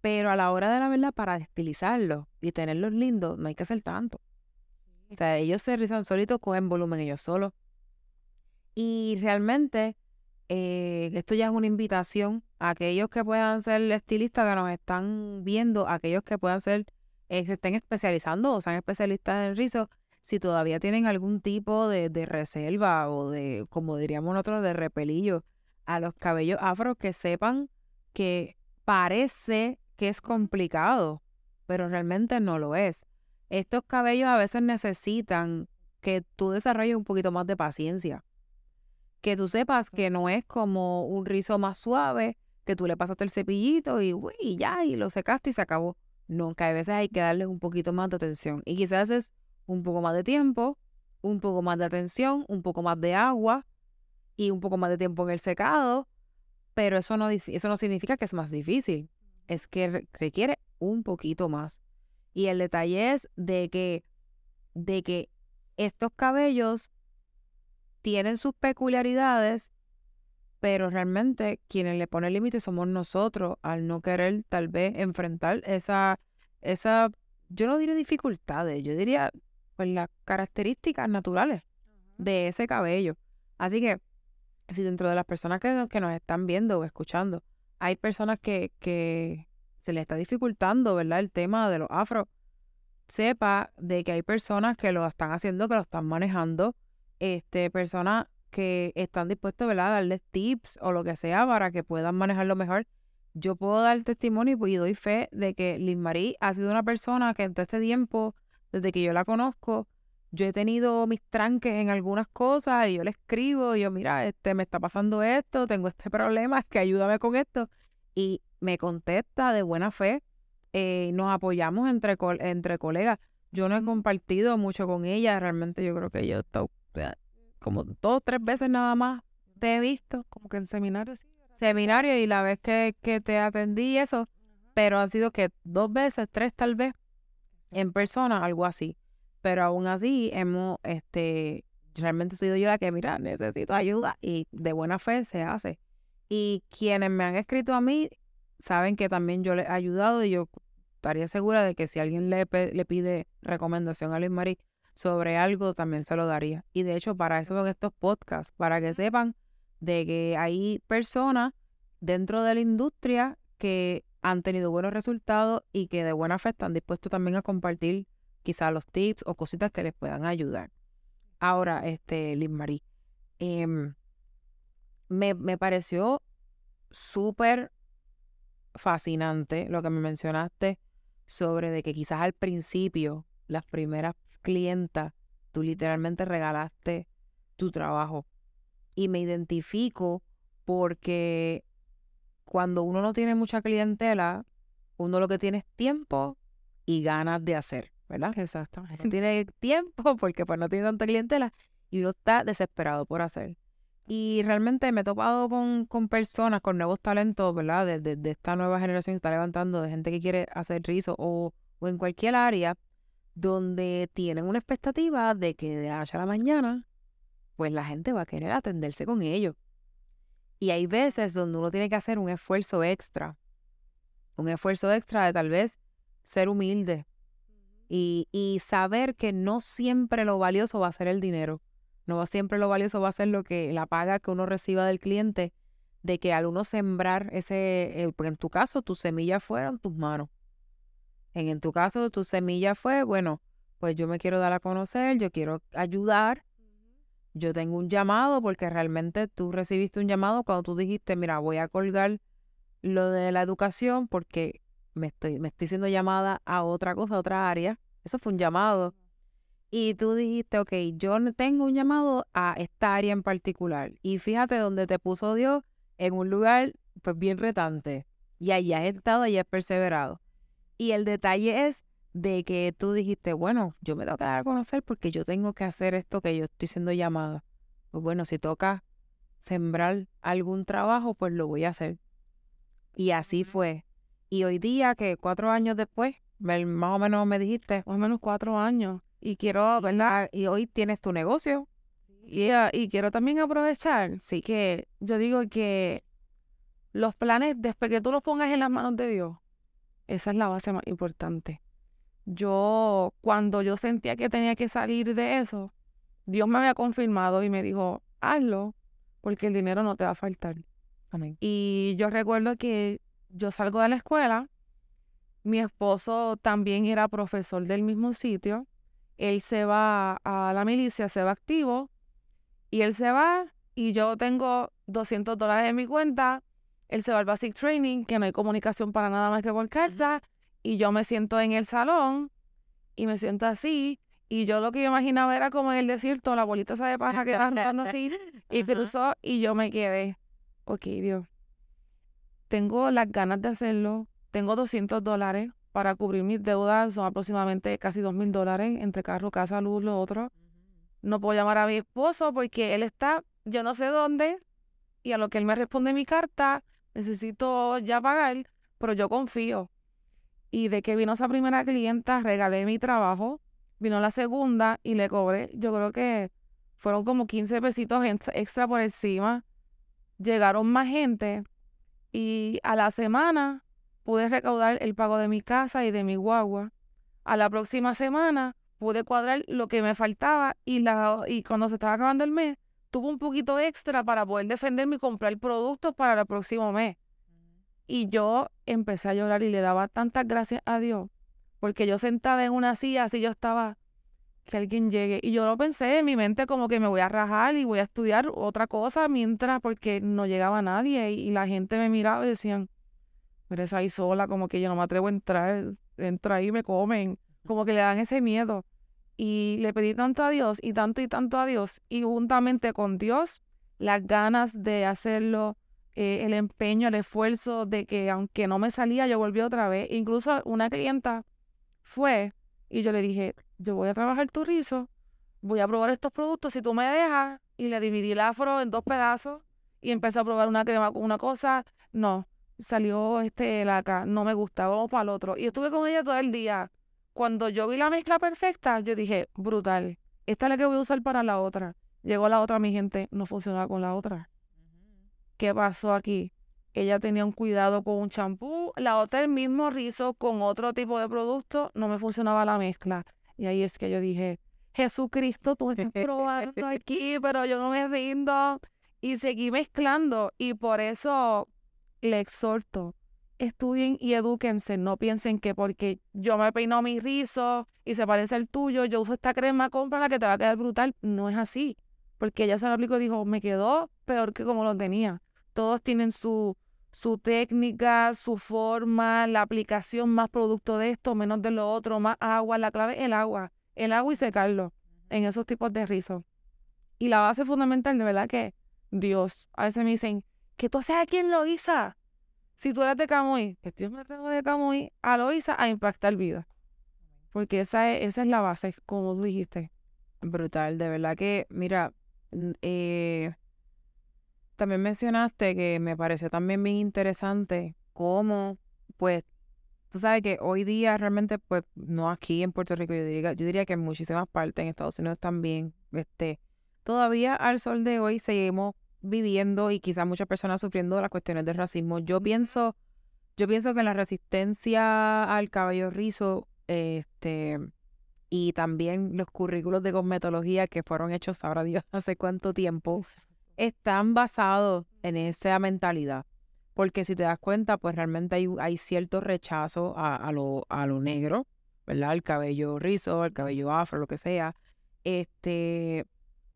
Pero a la hora de la verdad, para estilizarlos y tenerlos lindos, no hay que hacer tanto. O sea, ellos se rizan solitos, cogen volumen ellos solos. Y realmente, eh, esto ya es una invitación a aquellos que puedan ser estilistas que nos están viendo, a aquellos que puedan ser, eh, se estén especializando o sean especialistas en rizos, si todavía tienen algún tipo de, de reserva o de, como diríamos nosotros, de repelillo a los cabellos afro que sepan que parece que es complicado, pero realmente no lo es. Estos cabellos a veces necesitan que tú desarrolles un poquito más de paciencia. Que tú sepas que no es como un rizo más suave, que tú le pasaste el cepillito y, y ya, y lo secaste y se acabó. No, que a veces hay que darle un poquito más de atención. Y quizás es un poco más de tiempo, un poco más de atención, un poco más de agua, y un poco más de tiempo en el secado, pero eso no, eso no significa que es más difícil, es que requiere un poquito más. Y el detalle es de que, de que estos cabellos tienen sus peculiaridades, pero realmente quienes le ponen límites somos nosotros al no querer tal vez enfrentar esa, esa, yo no diría dificultades, yo diría pues las características naturales de ese cabello. Así que si dentro de las personas que, que nos están viendo o escuchando, hay personas que, que se les está dificultando, ¿verdad? El tema de los afro, sepa de que hay personas que lo están haciendo, que lo están manejando, este, personas que están dispuestas, ¿verdad? A darles tips o lo que sea para que puedan manejarlo mejor. Yo puedo dar testimonio y doy fe de que Liz Marie ha sido una persona que en todo este tiempo, desde que yo la conozco, yo he tenido mis tranques en algunas cosas y yo le escribo y yo, mira, este, me está pasando esto, tengo este problema, es que ayúdame con esto. Y me contesta de buena fe, eh, nos apoyamos entre, entre colegas. Yo no he compartido mucho con ella, realmente yo creo que yo he estado como dos o tres veces nada más te he visto. Como que en seminario, sí. Seminario y la vez que, que te atendí eso, pero han sido que dos veces, tres tal vez, en persona, algo así pero aún así hemos, este, realmente he sido yo la que, mira, necesito ayuda y de buena fe se hace. Y quienes me han escrito a mí saben que también yo les he ayudado y yo estaría segura de que si alguien le, le pide recomendación a Luis Marí sobre algo, también se lo daría. Y de hecho, para eso son estos podcasts, para que sepan de que hay personas dentro de la industria que han tenido buenos resultados y que de buena fe están dispuestos también a compartir quizás los tips o cositas que les puedan ayudar. Ahora, este, Liz Marie, em, me, me pareció súper fascinante lo que me mencionaste sobre de que quizás al principio, las primeras clientas, tú literalmente regalaste tu trabajo. Y me identifico porque cuando uno no tiene mucha clientela, uno lo que tiene es tiempo y ganas de hacer. ¿verdad? Exacto. No tiene tiempo porque pues no tiene tanta clientela y uno está desesperado por hacer. Y realmente me he topado con, con personas, con nuevos talentos, ¿verdad? De, de, esta nueva generación que está levantando, de gente que quiere hacer rizo o, o en cualquier área, donde tienen una expectativa de que de la a la mañana, pues la gente va a querer atenderse con ellos. Y hay veces donde uno tiene que hacer un esfuerzo extra, un esfuerzo extra de tal vez ser humilde y, y saber que no siempre lo valioso va a ser el dinero. No siempre lo valioso va a ser lo que la paga que uno reciba del cliente, de que al uno sembrar ese, porque en tu caso tus semillas fueron tus manos. En, tu caso tu semilla fue, bueno, pues yo me quiero dar a conocer, yo quiero ayudar, yo tengo un llamado porque realmente tú recibiste un llamado cuando tú dijiste, mira, voy a colgar lo de la educación porque me estoy, me estoy siendo llamada a otra cosa, a otra área. Eso fue un llamado y tú dijiste, ok, yo tengo un llamado a esta área en particular. Y fíjate donde te puso Dios en un lugar pues bien retante. Y allá has estado, allá has perseverado. Y el detalle es de que tú dijiste, bueno, yo me tengo que dar a conocer porque yo tengo que hacer esto que yo estoy siendo llamada. Pues bueno, si toca sembrar algún trabajo, pues lo voy a hacer. Y así fue. Y hoy día, que cuatro años después, más o menos me dijiste. Más o menos cuatro años y quiero, ¿verdad? Y hoy tienes tu negocio. Y, y quiero también aprovechar, sí, que yo digo que los planes, después que tú los pongas en las manos de Dios, esa es la base más importante. Yo, cuando yo sentía que tenía que salir de eso, Dios me había confirmado y me dijo, hazlo, porque el dinero no te va a faltar. Amén. Y yo recuerdo que yo salgo de la escuela, mi esposo también era profesor del mismo sitio, él se va a la milicia, se va activo, y él se va, y yo tengo 200 dólares en mi cuenta, él se va al Basic Training, que no hay comunicación para nada más que por carta, y yo me siento en el salón, y me siento así, y yo lo que yo imaginaba era como en el desierto, la bolita esa de paja que va andando así, y cruzó, y yo me quedé, ok, Dios, tengo las ganas de hacerlo, tengo 200 dólares, para cubrir mis deudas, son aproximadamente casi dos mil dólares entre carro, casa, luz, lo otro. No puedo llamar a mi esposo porque él está, yo no sé dónde, y a lo que él me responde mi carta, necesito ya pagar, pero yo confío. Y de que vino esa primera clienta, regalé mi trabajo, vino la segunda y le cobré, yo creo que fueron como 15 pesitos extra por encima. Llegaron más gente y a la semana pude recaudar el pago de mi casa y de mi guagua. A la próxima semana pude cuadrar lo que me faltaba y, la, y cuando se estaba acabando el mes, tuve un poquito extra para poder defenderme y comprar productos para el próximo mes. Y yo empecé a llorar y le daba tantas gracias a Dios, porque yo sentada en una silla, así yo estaba, que alguien llegue. Y yo lo pensé en mi mente como que me voy a rajar y voy a estudiar otra cosa mientras, porque no llegaba nadie y, y la gente me miraba y decían, pero esa ahí sola, como que yo no me atrevo a entrar, entro ahí y me comen, como que le dan ese miedo. Y le pedí tanto a Dios y tanto y tanto a Dios, y juntamente con Dios, las ganas de hacerlo, eh, el empeño, el esfuerzo de que aunque no me salía, yo volví otra vez. Incluso una clienta fue y yo le dije, yo voy a trabajar tu rizo, voy a probar estos productos si tú me dejas. Y le dividí el afro en dos pedazos y empecé a probar una crema con una cosa. No, salió este laca, no me gusta, vamos para el otro. Y estuve con ella todo el día. Cuando yo vi la mezcla perfecta, yo dije, brutal, esta es la que voy a usar para la otra. Llegó la otra, mi gente, no funcionaba con la otra. ¿Qué pasó aquí? Ella tenía un cuidado con un champú, la otra el mismo rizo con otro tipo de producto, no me funcionaba la mezcla. Y ahí es que yo dije, Jesucristo, tú estás probando aquí, pero yo no me rindo. Y seguí mezclando y por eso le exhorto, estudien y edúquense, no piensen que porque yo me peino mi rizo y se parece al tuyo, yo uso esta crema, la que te va a quedar brutal. No es así, porque ella se lo aplicó y dijo, me quedó peor que como lo tenía. Todos tienen su, su técnica, su forma, la aplicación, más producto de esto, menos de lo otro, más agua, la clave el agua, el agua y secarlo en esos tipos de rizos. Y la base fundamental, de verdad que Dios, a veces me dicen, que tú seas quien lo hizo. Si tú eres de Camuy, que Dios me trajo de Camuy a Loisa a impactar vida. Porque esa es, esa es la base, como tú dijiste. Brutal, de verdad que, mira, eh, también mencionaste que me pareció también bien interesante cómo, pues, tú sabes que hoy día realmente, pues, no aquí en Puerto Rico, yo diría, yo diría que en muchísimas partes, en Estados Unidos también, este, todavía al sol de hoy seguimos viviendo y quizás muchas personas sufriendo las cuestiones del racismo. Yo pienso, yo pienso que la resistencia al cabello rizo, este, y también los currículos de cosmetología que fueron hechos, ahora Dios, hace cuánto tiempo, están basados en esa mentalidad. Porque si te das cuenta, pues realmente hay, hay cierto rechazo a, lo, a lo negro, ¿verdad? El cabello rizo, el cabello afro, lo que sea. Este,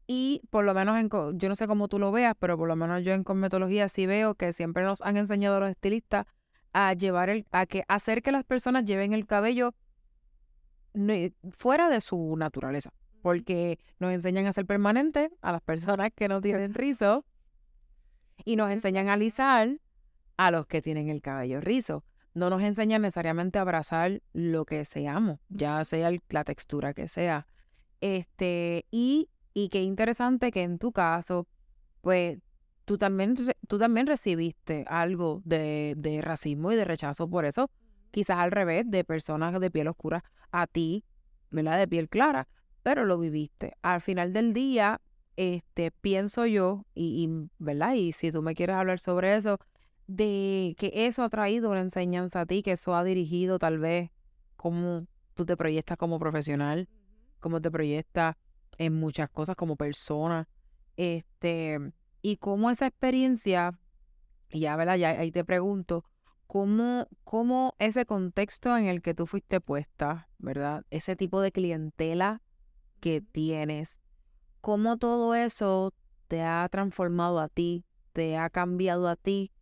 y por lo menos, en, yo no sé cómo tú lo veas, pero por lo menos yo en cosmetología sí veo que siempre nos han enseñado a los estilistas a llevar el, a que hacer que las personas lleven el cabello fuera de su naturaleza, porque nos enseñan a ser permanentes a las personas que no tienen rizo y nos enseñan a alisar a los que tienen el cabello rizo. No nos enseñan necesariamente a abrazar lo que seamos, ya sea la textura que sea. Este, y, y qué interesante que en tu caso, pues tú también, tú también recibiste algo de, de racismo y de rechazo por eso quizás al revés, de personas de piel oscura a ti, ¿verdad? De piel clara, pero lo viviste. Al final del día, este, pienso yo, y, ¿verdad? Y si tú me quieres hablar sobre eso, de que eso ha traído una enseñanza a ti, que eso ha dirigido tal vez cómo tú te proyectas como profesional, cómo te proyectas en muchas cosas como persona, este, y cómo esa experiencia, ya, ¿verdad? Ya ahí te pregunto, cómo, cómo ese contexto en el que tú fuiste puesta, ¿verdad? Ese tipo de clientela que tienes, cómo todo eso te ha transformado a ti, te ha cambiado a ti,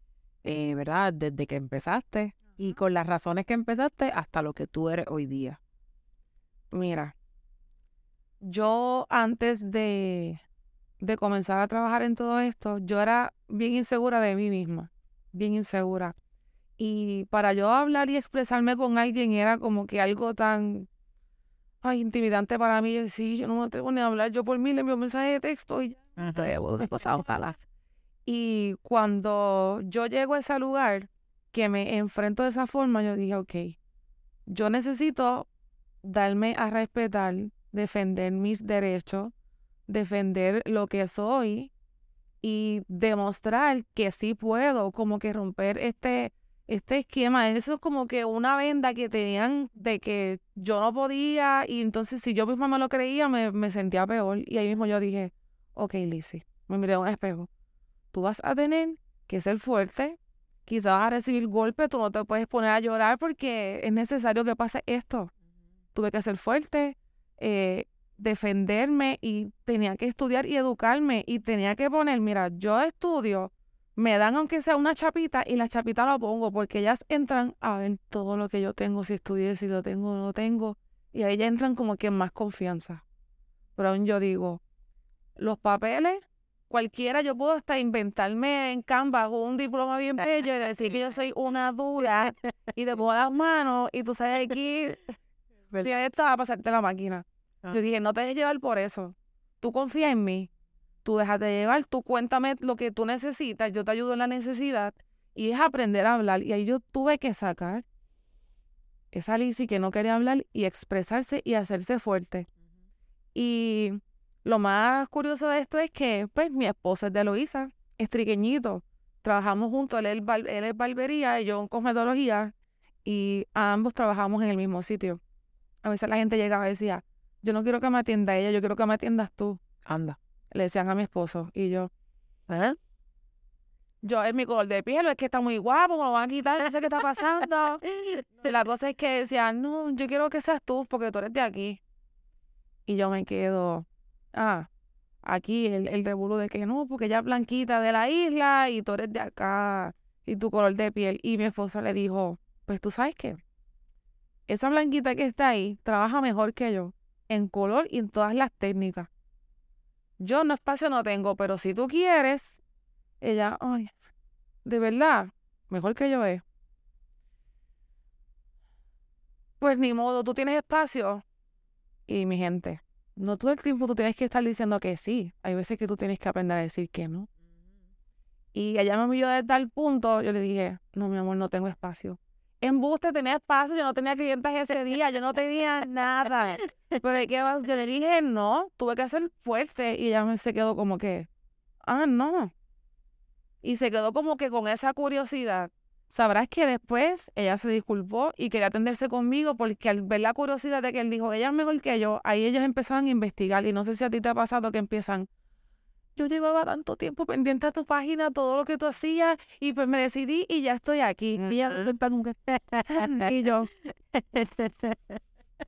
eh, ¿verdad? Desde que empezaste y con las razones que empezaste hasta lo que tú eres hoy día. Mira, yo antes de, de comenzar a trabajar en todo esto, yo era bien insegura de mí misma, bien insegura. Y para yo hablar y expresarme con alguien era como que algo tan ay, intimidante para mí. Yo sí, yo no me atrevo ni a hablar. Yo por mí le envío un mensaje de texto y ya. Y cuando yo llego a ese lugar, que me enfrento de esa forma, yo dije, ok, yo necesito darme a respetar, defender mis derechos, defender lo que soy y demostrar que sí puedo, como que romper este este esquema, eso es como que una venda que tenían de que yo no podía y entonces si yo misma me lo creía me, sentía peor. Y ahí mismo yo dije, ok Lizzie, me miré a un espejo, tú vas a tener que ser fuerte, quizás vas a recibir golpes, tú no te puedes poner a llorar porque es necesario que pase esto. Tuve que ser fuerte, eh, defenderme y tenía que estudiar y educarme y tenía que poner, mira, yo estudio me dan aunque sea una chapita y la chapita la pongo porque ellas entran a ver todo lo que yo tengo, si estudié, si lo tengo o no lo tengo, y ahí ya entran como que en más confianza. Pero aún yo digo, los papeles, cualquiera, yo puedo hasta inventarme en Canva un diploma bien bello y decir que yo soy una dura y te pongo las manos y tú sabes aquí, tienes esto a pasarte la máquina. Yo dije, no te dejes llevar por eso. Tú confía en mí tú déjate llevar, tú cuéntame lo que tú necesitas, yo te ayudo en la necesidad y es aprender a hablar. Y ahí yo tuve que sacar esa Lizzie que no quería hablar y expresarse y hacerse fuerte. Y lo más curioso de esto es que, pues, mi esposo es de Loíza, es triqueñito. Trabajamos juntos, él es, él es barbería y yo en cosmetología, y ambos trabajamos en el mismo sitio. A veces la gente llegaba y decía, yo no quiero que me atienda ella, yo quiero que me atiendas tú. Anda le decían a mi esposo. Y yo, ¿eh? Yo, es mi color de piel, es que está muy guapo, me lo van a quitar, no sé qué está pasando. la cosa es que decían, no, yo quiero que seas tú, porque tú eres de aquí. Y yo me quedo, ah, aquí el, el revuelo de que no, porque ella es blanquita de la isla y tú eres de acá y tu color de piel. Y mi esposa le dijo, pues tú sabes qué, esa blanquita que está ahí trabaja mejor que yo en color y en todas las técnicas. Yo no espacio no tengo, pero si tú quieres, ella, ay, de verdad, mejor que yo es. Pues ni modo, tú tienes espacio. Y mi gente, no todo el tiempo tú tienes que estar diciendo que sí. Hay veces que tú tienes que aprender a decir que no. Y ella me envió de tal punto, yo le dije, no, mi amor, no tengo espacio. Embuste, tenía espacio, yo no tenía clientes ese día, yo no tenía nada. Pero ¿qué más? Yo le dije, no, tuve que ser fuerte. Y ella se quedó como que, ah, no. Y se quedó como que con esa curiosidad. Sabrás que después ella se disculpó y quería atenderse conmigo porque al ver la curiosidad de que él dijo, ella es mejor que yo, ahí ellos empezaban a investigar. Y no sé si a ti te ha pasado que empiezan, yo llevaba tanto tiempo pendiente a tu página, todo lo que tú hacías, y pues me decidí y ya estoy aquí. Y se como que, y yo,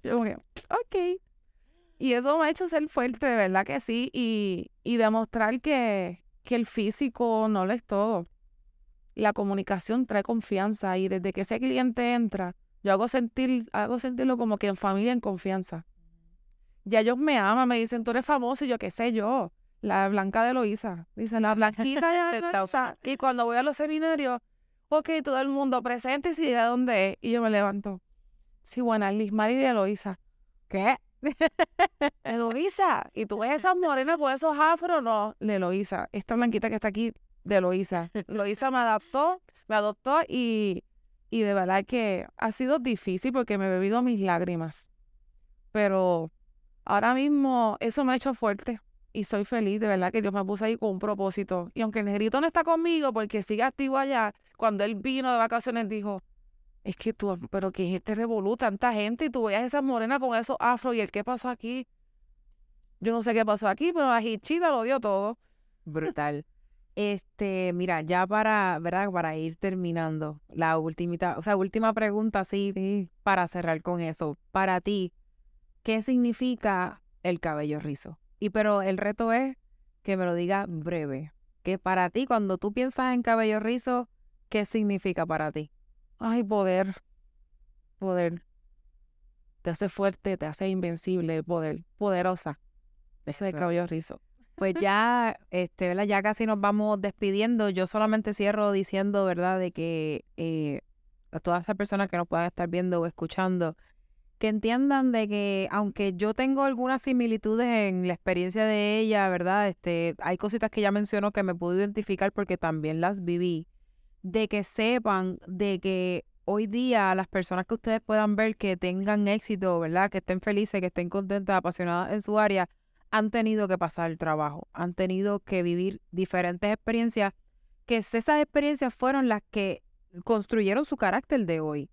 yo ok. Y eso me ha hecho ser fuerte, de verdad que sí, y, y demostrar que, que el físico no lo es todo. La comunicación trae confianza y desde que ese cliente entra, yo hago sentir, hago sentirlo como que en familia, en confianza. Ya ellos me aman, me dicen, tú eres famoso y yo qué sé yo la blanca de Loisa. Dice, la blanquita de Loisa. y cuando voy a los seminarios, ok, todo el mundo presente y sigue dónde es. Y yo me levanto. Sí, buena, Liz Mari de Loisa. ¿Qué? Eloísa. ¿Y tú ves esas morenas con esos afros? No, de Eloísa. Esta blanquita que está aquí, de Eloísa. Eloísa me adaptó, me adoptó y, y de verdad que ha sido difícil porque me he bebido mis lágrimas. Pero ahora mismo eso me ha hecho fuerte y soy feliz, de verdad que Dios me puso ahí con un propósito. Y aunque el negrito no está conmigo porque sigue activo allá, cuando él vino de vacaciones dijo, es que tú, pero que es este revolú, tanta gente y tú veías esa morena con esos afro y el qué pasó aquí. Yo no sé qué pasó aquí, pero la hichita lo dio todo. Brutal. Este, mira, ya para, ¿verdad? Para ir terminando, la última, o sea, última pregunta, sí, para cerrar con eso. Para ti, ¿qué significa el cabello rizo? Y pero el reto es que me lo diga breve. Que para ti, cuando tú piensas en cabello rizo, ¿qué significa para ti? Ay, poder. Poder. Te hace fuerte, te hace invencible, poder, poderosa. Ese de cabello rizo. Pues ya, este, ¿verdad? Ya casi nos vamos despidiendo. Yo solamente cierro diciendo, ¿verdad? De que eh, a todas esas personas que nos puedan estar viendo o escuchando, que entiendan de que aunque yo tengo algunas similitudes en la experiencia de ella, ¿verdad? Este, hay cositas que ya mencionó que me puedo identificar porque también las viví, de que sepan de que hoy día las personas que ustedes puedan ver que tengan éxito, ¿verdad? Que estén felices, que estén contentas, apasionadas en su área, han tenido que pasar el trabajo, han tenido que vivir diferentes experiencias, que esas experiencias fueron las que construyeron su carácter de hoy.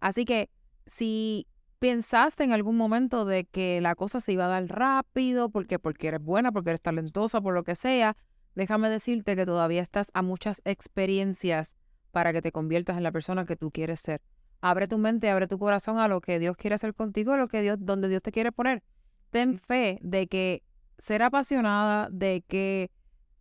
Así que si pensaste en algún momento de que la cosa se iba a dar rápido, porque, porque eres buena, porque eres talentosa, por lo que sea, déjame decirte que todavía estás a muchas experiencias para que te conviertas en la persona que tú quieres ser. Abre tu mente, abre tu corazón a lo que Dios quiere hacer contigo, a lo que Dios, donde Dios te quiere poner. Ten fe de que ser apasionada, de que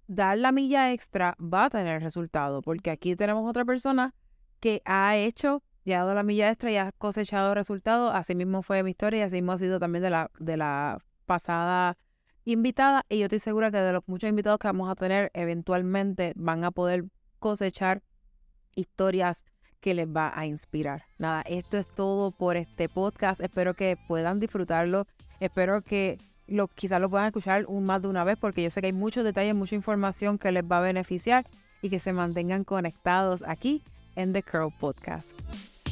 dar la milla extra va a tener resultado, porque aquí tenemos otra persona que ha hecho llegado la milla extra y has cosechado resultados. Así mismo fue mi historia y así mismo ha sido también de la, de la pasada invitada. Y yo estoy segura que de los muchos invitados que vamos a tener, eventualmente van a poder cosechar historias que les va a inspirar. Nada, esto es todo por este podcast. Espero que puedan disfrutarlo. Espero que lo, quizás lo puedan escuchar un, más de una vez porque yo sé que hay muchos detalles, mucha información que les va a beneficiar y que se mantengan conectados aquí en The Curl Podcast.